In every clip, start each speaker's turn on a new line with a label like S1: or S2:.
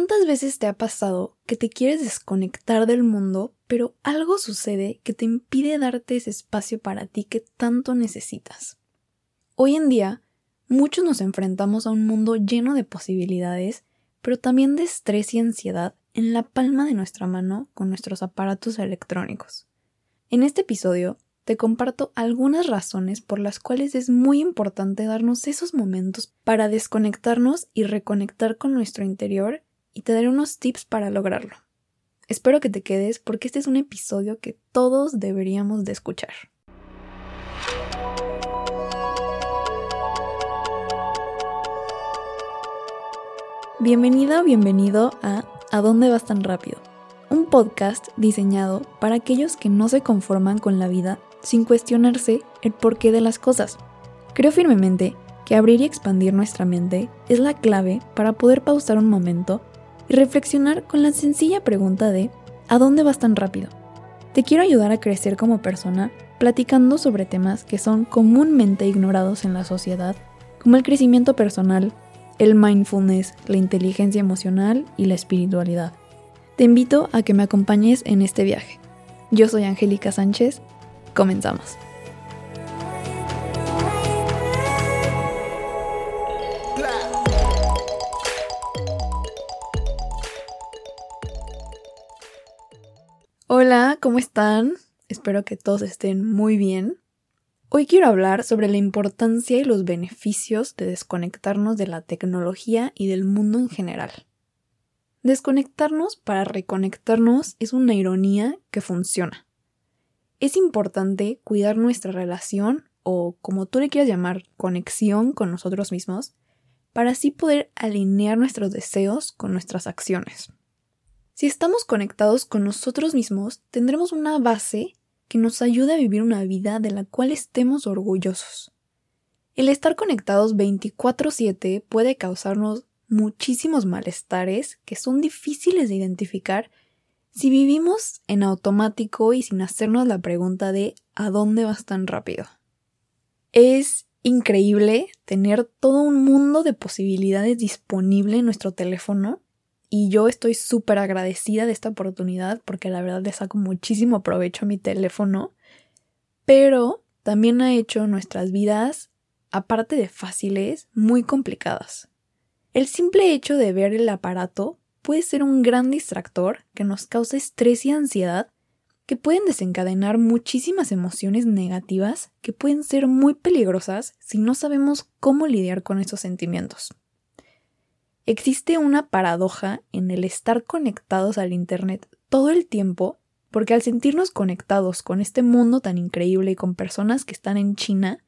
S1: ¿Cuántas veces te ha pasado que te quieres desconectar del mundo, pero algo sucede que te impide darte ese espacio para ti que tanto necesitas? Hoy en día, muchos nos enfrentamos a un mundo lleno de posibilidades, pero también de estrés y ansiedad en la palma de nuestra mano con nuestros aparatos electrónicos. En este episodio te comparto algunas razones por las cuales es muy importante darnos esos momentos para desconectarnos y reconectar con nuestro interior y te daré unos tips para lograrlo. Espero que te quedes porque este es un episodio que todos deberíamos de escuchar. Bienvenida o bienvenido a ¿A dónde vas tan rápido? Un podcast diseñado para aquellos que no se conforman con la vida sin cuestionarse el porqué de las cosas. Creo firmemente que abrir y expandir nuestra mente es la clave para poder pausar un momento y reflexionar con la sencilla pregunta de ¿a dónde vas tan rápido? Te quiero ayudar a crecer como persona platicando sobre temas que son comúnmente ignorados en la sociedad, como el crecimiento personal, el mindfulness, la inteligencia emocional y la espiritualidad. Te invito a que me acompañes en este viaje. Yo soy Angélica Sánchez. Comenzamos. Hola, ¿cómo están? Espero que todos estén muy bien. Hoy quiero hablar sobre la importancia y los beneficios de desconectarnos de la tecnología y del mundo en general. Desconectarnos para reconectarnos es una ironía que funciona. Es importante cuidar nuestra relación o, como tú le quieras llamar, conexión con nosotros mismos, para así poder alinear nuestros deseos con nuestras acciones. Si estamos conectados con nosotros mismos, tendremos una base que nos ayude a vivir una vida de la cual estemos orgullosos. El estar conectados 24/7 puede causarnos muchísimos malestares que son difíciles de identificar si vivimos en automático y sin hacernos la pregunta de ¿a dónde vas tan rápido? Es increíble tener todo un mundo de posibilidades disponible en nuestro teléfono y yo estoy súper agradecida de esta oportunidad porque la verdad le saco muchísimo provecho a mi teléfono. Pero también ha hecho nuestras vidas, aparte de fáciles, muy complicadas. El simple hecho de ver el aparato puede ser un gran distractor que nos causa estrés y ansiedad que pueden desencadenar muchísimas emociones negativas que pueden ser muy peligrosas si no sabemos cómo lidiar con esos sentimientos. Existe una paradoja en el estar conectados al Internet todo el tiempo, porque al sentirnos conectados con este mundo tan increíble y con personas que están en China,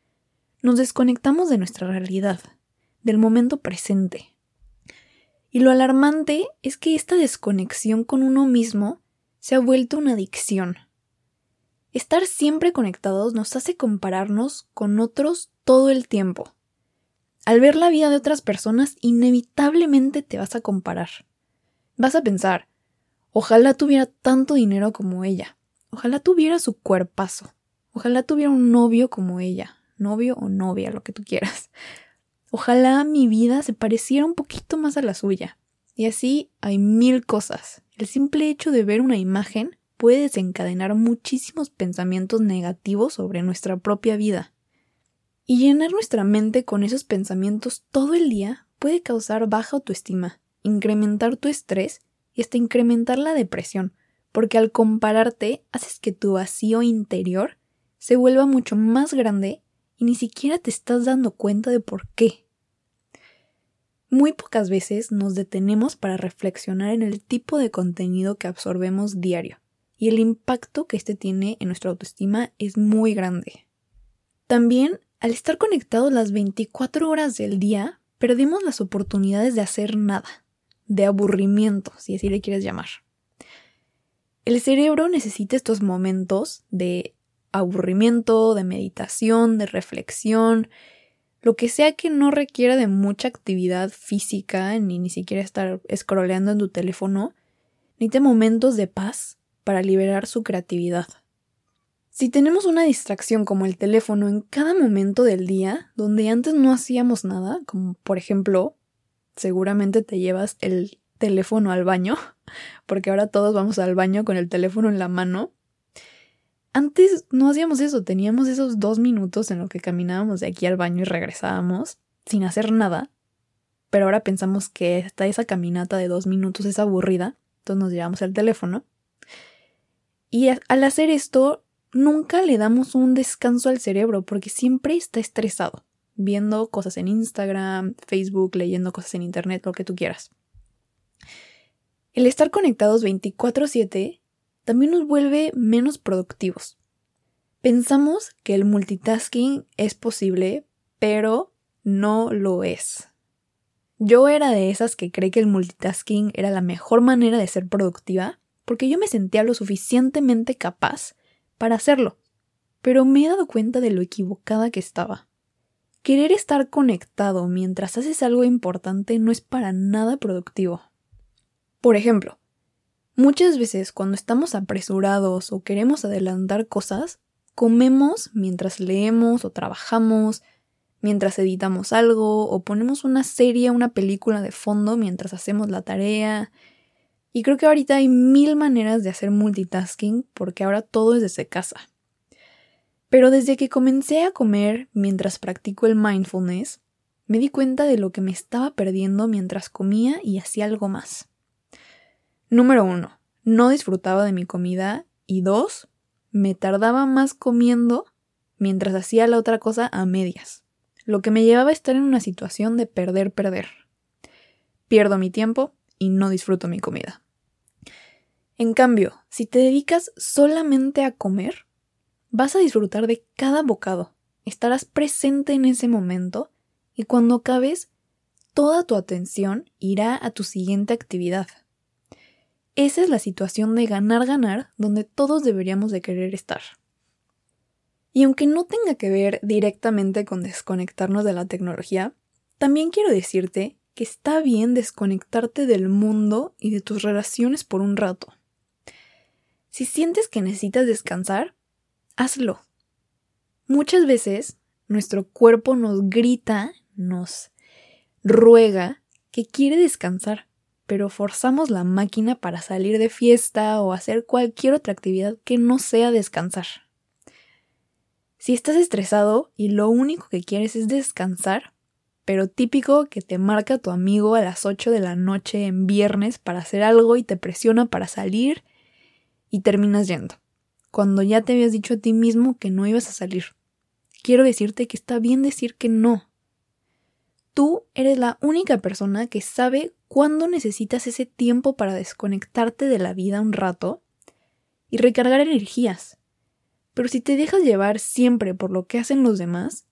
S1: nos desconectamos de nuestra realidad, del momento presente. Y lo alarmante es que esta desconexión con uno mismo se ha vuelto una adicción. Estar siempre conectados nos hace compararnos con otros todo el tiempo. Al ver la vida de otras personas, inevitablemente te vas a comparar. Vas a pensar, ojalá tuviera tanto dinero como ella, ojalá tuviera su cuerpazo, ojalá tuviera un novio como ella, novio o novia, lo que tú quieras. Ojalá mi vida se pareciera un poquito más a la suya. Y así hay mil cosas. El simple hecho de ver una imagen puede desencadenar muchísimos pensamientos negativos sobre nuestra propia vida. Y llenar nuestra mente con esos pensamientos todo el día puede causar baja autoestima, incrementar tu estrés y hasta incrementar la depresión, porque al compararte haces que tu vacío interior se vuelva mucho más grande y ni siquiera te estás dando cuenta de por qué. Muy pocas veces nos detenemos para reflexionar en el tipo de contenido que absorbemos diario, y el impacto que este tiene en nuestra autoestima es muy grande. También al estar conectados las 24 horas del día, perdimos las oportunidades de hacer nada, de aburrimiento, si así le quieres llamar. El cerebro necesita estos momentos de aburrimiento, de meditación, de reflexión, lo que sea que no requiera de mucha actividad física, ni ni siquiera estar scrolleando en tu teléfono, necesita momentos de paz para liberar su creatividad. Si tenemos una distracción como el teléfono en cada momento del día, donde antes no hacíamos nada, como por ejemplo, seguramente te llevas el teléfono al baño, porque ahora todos vamos al baño con el teléfono en la mano. Antes no hacíamos eso, teníamos esos dos minutos en lo que caminábamos de aquí al baño y regresábamos sin hacer nada. Pero ahora pensamos que hasta esa caminata de dos minutos es aburrida, entonces nos llevamos el teléfono. Y al hacer esto, nunca le damos un descanso al cerebro porque siempre está estresado, viendo cosas en Instagram, Facebook, leyendo cosas en Internet, lo que tú quieras. El estar conectados 24/7 también nos vuelve menos productivos. Pensamos que el multitasking es posible, pero no lo es. Yo era de esas que cree que el multitasking era la mejor manera de ser productiva porque yo me sentía lo suficientemente capaz para hacerlo, pero me he dado cuenta de lo equivocada que estaba. Querer estar conectado mientras haces algo importante no es para nada productivo. Por ejemplo, muchas veces cuando estamos apresurados o queremos adelantar cosas, comemos mientras leemos o trabajamos, mientras editamos algo o ponemos una serie o una película de fondo mientras hacemos la tarea, y creo que ahorita hay mil maneras de hacer multitasking porque ahora todo es desde casa. Pero desde que comencé a comer mientras practico el mindfulness, me di cuenta de lo que me estaba perdiendo mientras comía y hacía algo más. Número uno, no disfrutaba de mi comida y dos, me tardaba más comiendo mientras hacía la otra cosa a medias, lo que me llevaba a estar en una situación de perder, perder. Pierdo mi tiempo y no disfruto mi comida. En cambio, si te dedicas solamente a comer, vas a disfrutar de cada bocado, estarás presente en ese momento y cuando acabes, toda tu atención irá a tu siguiente actividad. Esa es la situación de ganar-ganar donde todos deberíamos de querer estar. Y aunque no tenga que ver directamente con desconectarnos de la tecnología, también quiero decirte que está bien desconectarte del mundo y de tus relaciones por un rato. Si sientes que necesitas descansar, hazlo. Muchas veces nuestro cuerpo nos grita, nos ruega que quiere descansar, pero forzamos la máquina para salir de fiesta o hacer cualquier otra actividad que no sea descansar. Si estás estresado y lo único que quieres es descansar, pero típico que te marca tu amigo a las 8 de la noche en viernes para hacer algo y te presiona para salir y terminas yendo, cuando ya te habías dicho a ti mismo que no ibas a salir. Quiero decirte que está bien decir que no. Tú eres la única persona que sabe cuándo necesitas ese tiempo para desconectarte de la vida un rato y recargar energías. Pero si te dejas llevar siempre por lo que hacen los demás,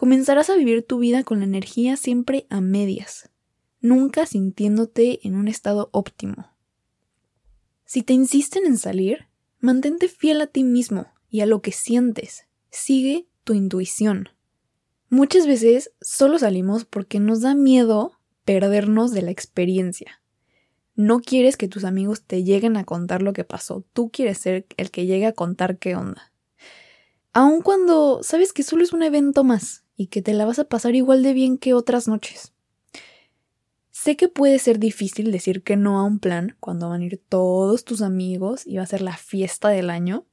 S1: comenzarás a vivir tu vida con la energía siempre a medias, nunca sintiéndote en un estado óptimo. Si te insisten en salir, mantente fiel a ti mismo y a lo que sientes. Sigue tu intuición. Muchas veces solo salimos porque nos da miedo perdernos de la experiencia. No quieres que tus amigos te lleguen a contar lo que pasó, tú quieres ser el que llegue a contar qué onda. Aun cuando sabes que solo es un evento más y que te la vas a pasar igual de bien que otras noches. Sé que puede ser difícil decir que no a un plan cuando van a ir todos tus amigos y va a ser la fiesta del año.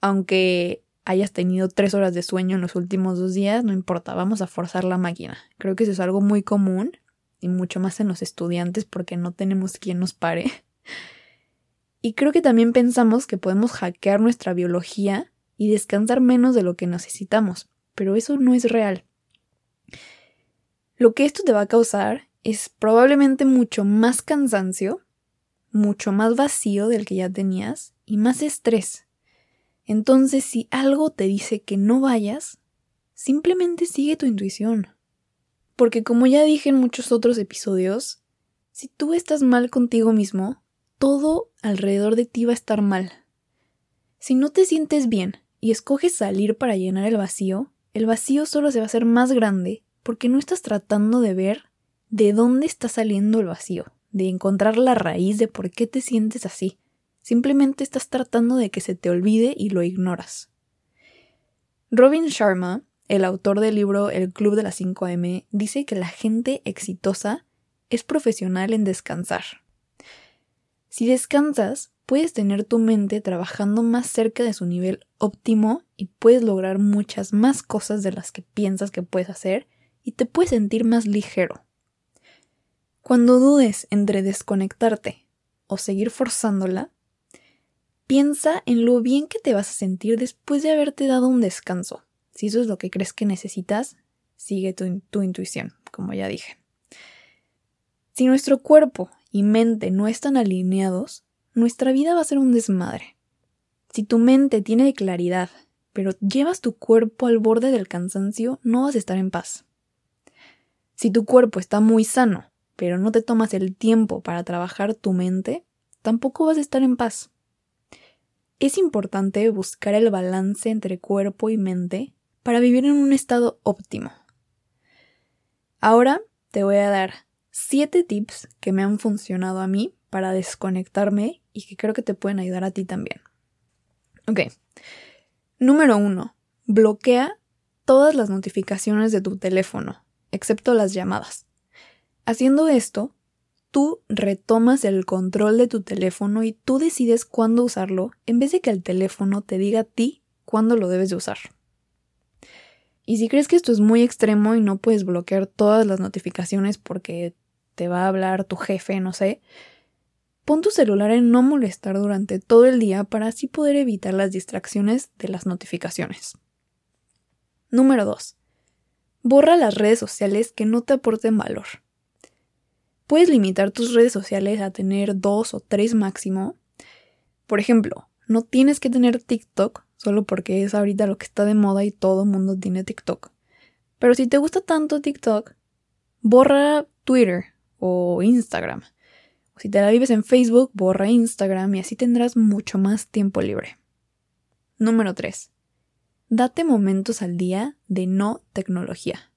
S1: Aunque hayas tenido tres horas de sueño en los últimos dos días, no importa, vamos a forzar la máquina. Creo que eso es algo muy común y mucho más en los estudiantes porque no tenemos quien nos pare. Y creo que también pensamos que podemos hackear nuestra biología y descansar menos de lo que necesitamos, pero eso no es real. Lo que esto te va a causar es probablemente mucho más cansancio, mucho más vacío del que ya tenías y más estrés. Entonces, si algo te dice que no vayas, simplemente sigue tu intuición. Porque como ya dije en muchos otros episodios, si tú estás mal contigo mismo, todo alrededor de ti va a estar mal. Si no te sientes bien y escoges salir para llenar el vacío, el vacío solo se va a hacer más grande porque no estás tratando de ver de dónde está saliendo el vacío, de encontrar la raíz de por qué te sientes así. Simplemente estás tratando de que se te olvide y lo ignoras. Robin Sharma, el autor del libro El Club de las 5M, dice que la gente exitosa es profesional en descansar. Si descansas, puedes tener tu mente trabajando más cerca de su nivel óptimo y puedes lograr muchas más cosas de las que piensas que puedes hacer y te puedes sentir más ligero. Cuando dudes entre desconectarte o seguir forzándola, piensa en lo bien que te vas a sentir después de haberte dado un descanso. Si eso es lo que crees que necesitas, sigue tu, tu intuición, como ya dije. Si nuestro cuerpo y mente no están alineados, nuestra vida va a ser un desmadre. Si tu mente tiene claridad, pero llevas tu cuerpo al borde del cansancio, no vas a estar en paz. Si tu cuerpo está muy sano, pero no te tomas el tiempo para trabajar tu mente, tampoco vas a estar en paz. Es importante buscar el balance entre cuerpo y mente para vivir en un estado óptimo. Ahora te voy a dar 7 tips que me han funcionado a mí para desconectarme y que creo que te pueden ayudar a ti también. Ok. Número 1. Bloquea todas las notificaciones de tu teléfono, excepto las llamadas. Haciendo esto, tú retomas el control de tu teléfono y tú decides cuándo usarlo en vez de que el teléfono te diga a ti cuándo lo debes de usar. Y si crees que esto es muy extremo y no puedes bloquear todas las notificaciones porque te va a hablar tu jefe, no sé, pon tu celular en no molestar durante todo el día para así poder evitar las distracciones de las notificaciones. Número 2. Borra las redes sociales que no te aporten valor. Puedes limitar tus redes sociales a tener dos o tres máximo. Por ejemplo, no tienes que tener TikTok solo porque es ahorita lo que está de moda y todo el mundo tiene TikTok. Pero si te gusta tanto TikTok, borra Twitter o Instagram. Si te la vives en Facebook, borra Instagram y así tendrás mucho más tiempo libre. Número 3. Date momentos al día de no tecnología.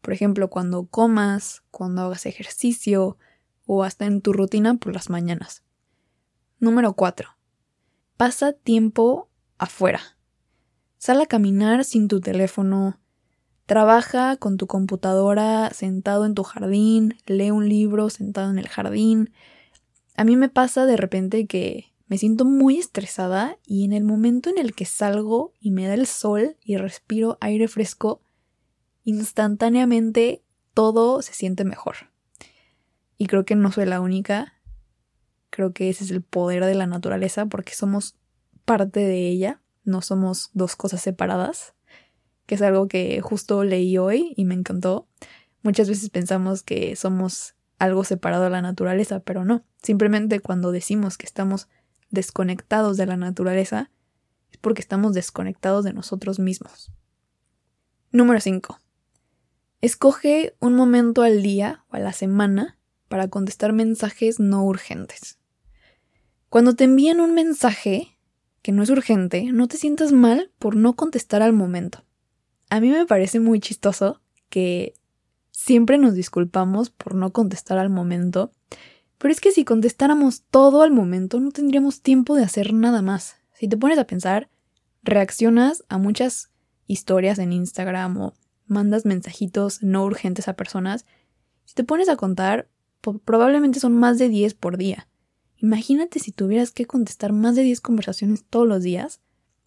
S1: Por ejemplo, cuando comas, cuando hagas ejercicio o hasta en tu rutina por las mañanas. Número 4. Pasa tiempo afuera. Sal a caminar sin tu teléfono, Trabaja con tu computadora sentado en tu jardín, lee un libro sentado en el jardín. A mí me pasa de repente que me siento muy estresada y en el momento en el que salgo y me da el sol y respiro aire fresco, instantáneamente todo se siente mejor. Y creo que no soy la única. Creo que ese es el poder de la naturaleza porque somos parte de ella, no somos dos cosas separadas que es algo que justo leí hoy y me encantó. Muchas veces pensamos que somos algo separado de la naturaleza, pero no. Simplemente cuando decimos que estamos desconectados de la naturaleza, es porque estamos desconectados de nosotros mismos. Número 5. Escoge un momento al día o a la semana para contestar mensajes no urgentes. Cuando te envían un mensaje que no es urgente, no te sientas mal por no contestar al momento. A mí me parece muy chistoso que siempre nos disculpamos por no contestar al momento, pero es que si contestáramos todo al momento no tendríamos tiempo de hacer nada más. Si te pones a pensar, reaccionas a muchas historias en Instagram o mandas mensajitos no urgentes a personas, si te pones a contar, probablemente son más de 10 por día. Imagínate si tuvieras que contestar más de 10 conversaciones todos los días,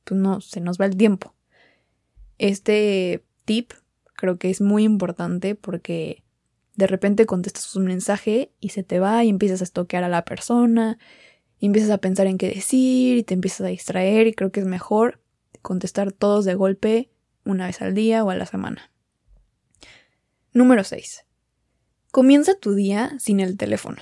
S1: pues no, se nos va el tiempo. Este tip creo que es muy importante porque de repente contestas un mensaje y se te va y empiezas a estoquear a la persona, y empiezas a pensar en qué decir y te empiezas a distraer y creo que es mejor contestar todos de golpe una vez al día o a la semana. Número 6. Comienza tu día sin el teléfono.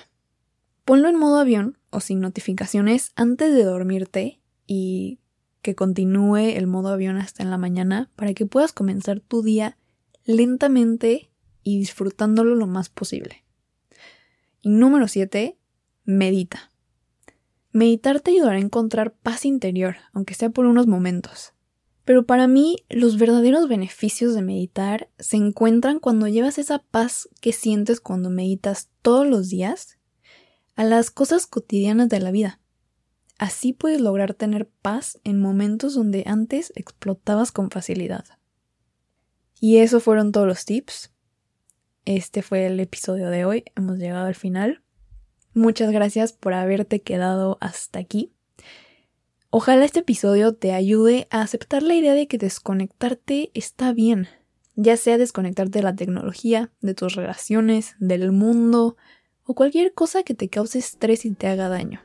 S1: Ponlo en modo avión o sin notificaciones antes de dormirte y que continúe el modo avión hasta en la mañana para que puedas comenzar tu día lentamente y disfrutándolo lo más posible. Y número 7, medita. Meditar te ayudará a encontrar paz interior, aunque sea por unos momentos. Pero para mí, los verdaderos beneficios de meditar se encuentran cuando llevas esa paz que sientes cuando meditas todos los días a las cosas cotidianas de la vida. Así puedes lograr tener paz en momentos donde antes explotabas con facilidad. Y eso fueron todos los tips. este fue el episodio de hoy. Hemos llegado al final. Muchas gracias por haberte quedado hasta aquí. Ojalá este episodio te ayude a aceptar la idea de que desconectarte está bien, ya sea desconectarte de la tecnología, de tus relaciones, del mundo o cualquier cosa que te cause estrés y te haga daño.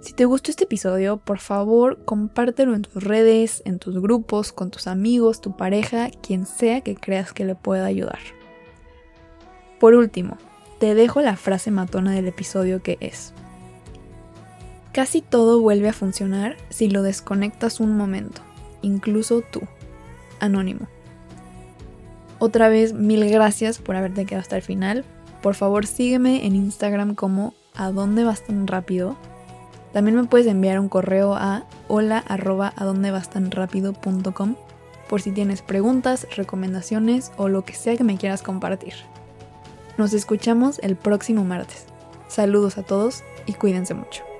S1: Si te gustó este episodio, por favor compártelo en tus redes, en tus grupos, con tus amigos, tu pareja, quien sea que creas que le pueda ayudar. Por último, te dejo la frase matona del episodio que es, Casi todo vuelve a funcionar si lo desconectas un momento, incluso tú. Anónimo. Otra vez, mil gracias por haberte quedado hasta el final. Por favor, sígueme en Instagram como a dónde vas tan rápido. También me puedes enviar un correo a hola arroba a dónde vas tan por si tienes preguntas, recomendaciones o lo que sea que me quieras compartir. Nos escuchamos el próximo martes. Saludos a todos y cuídense mucho.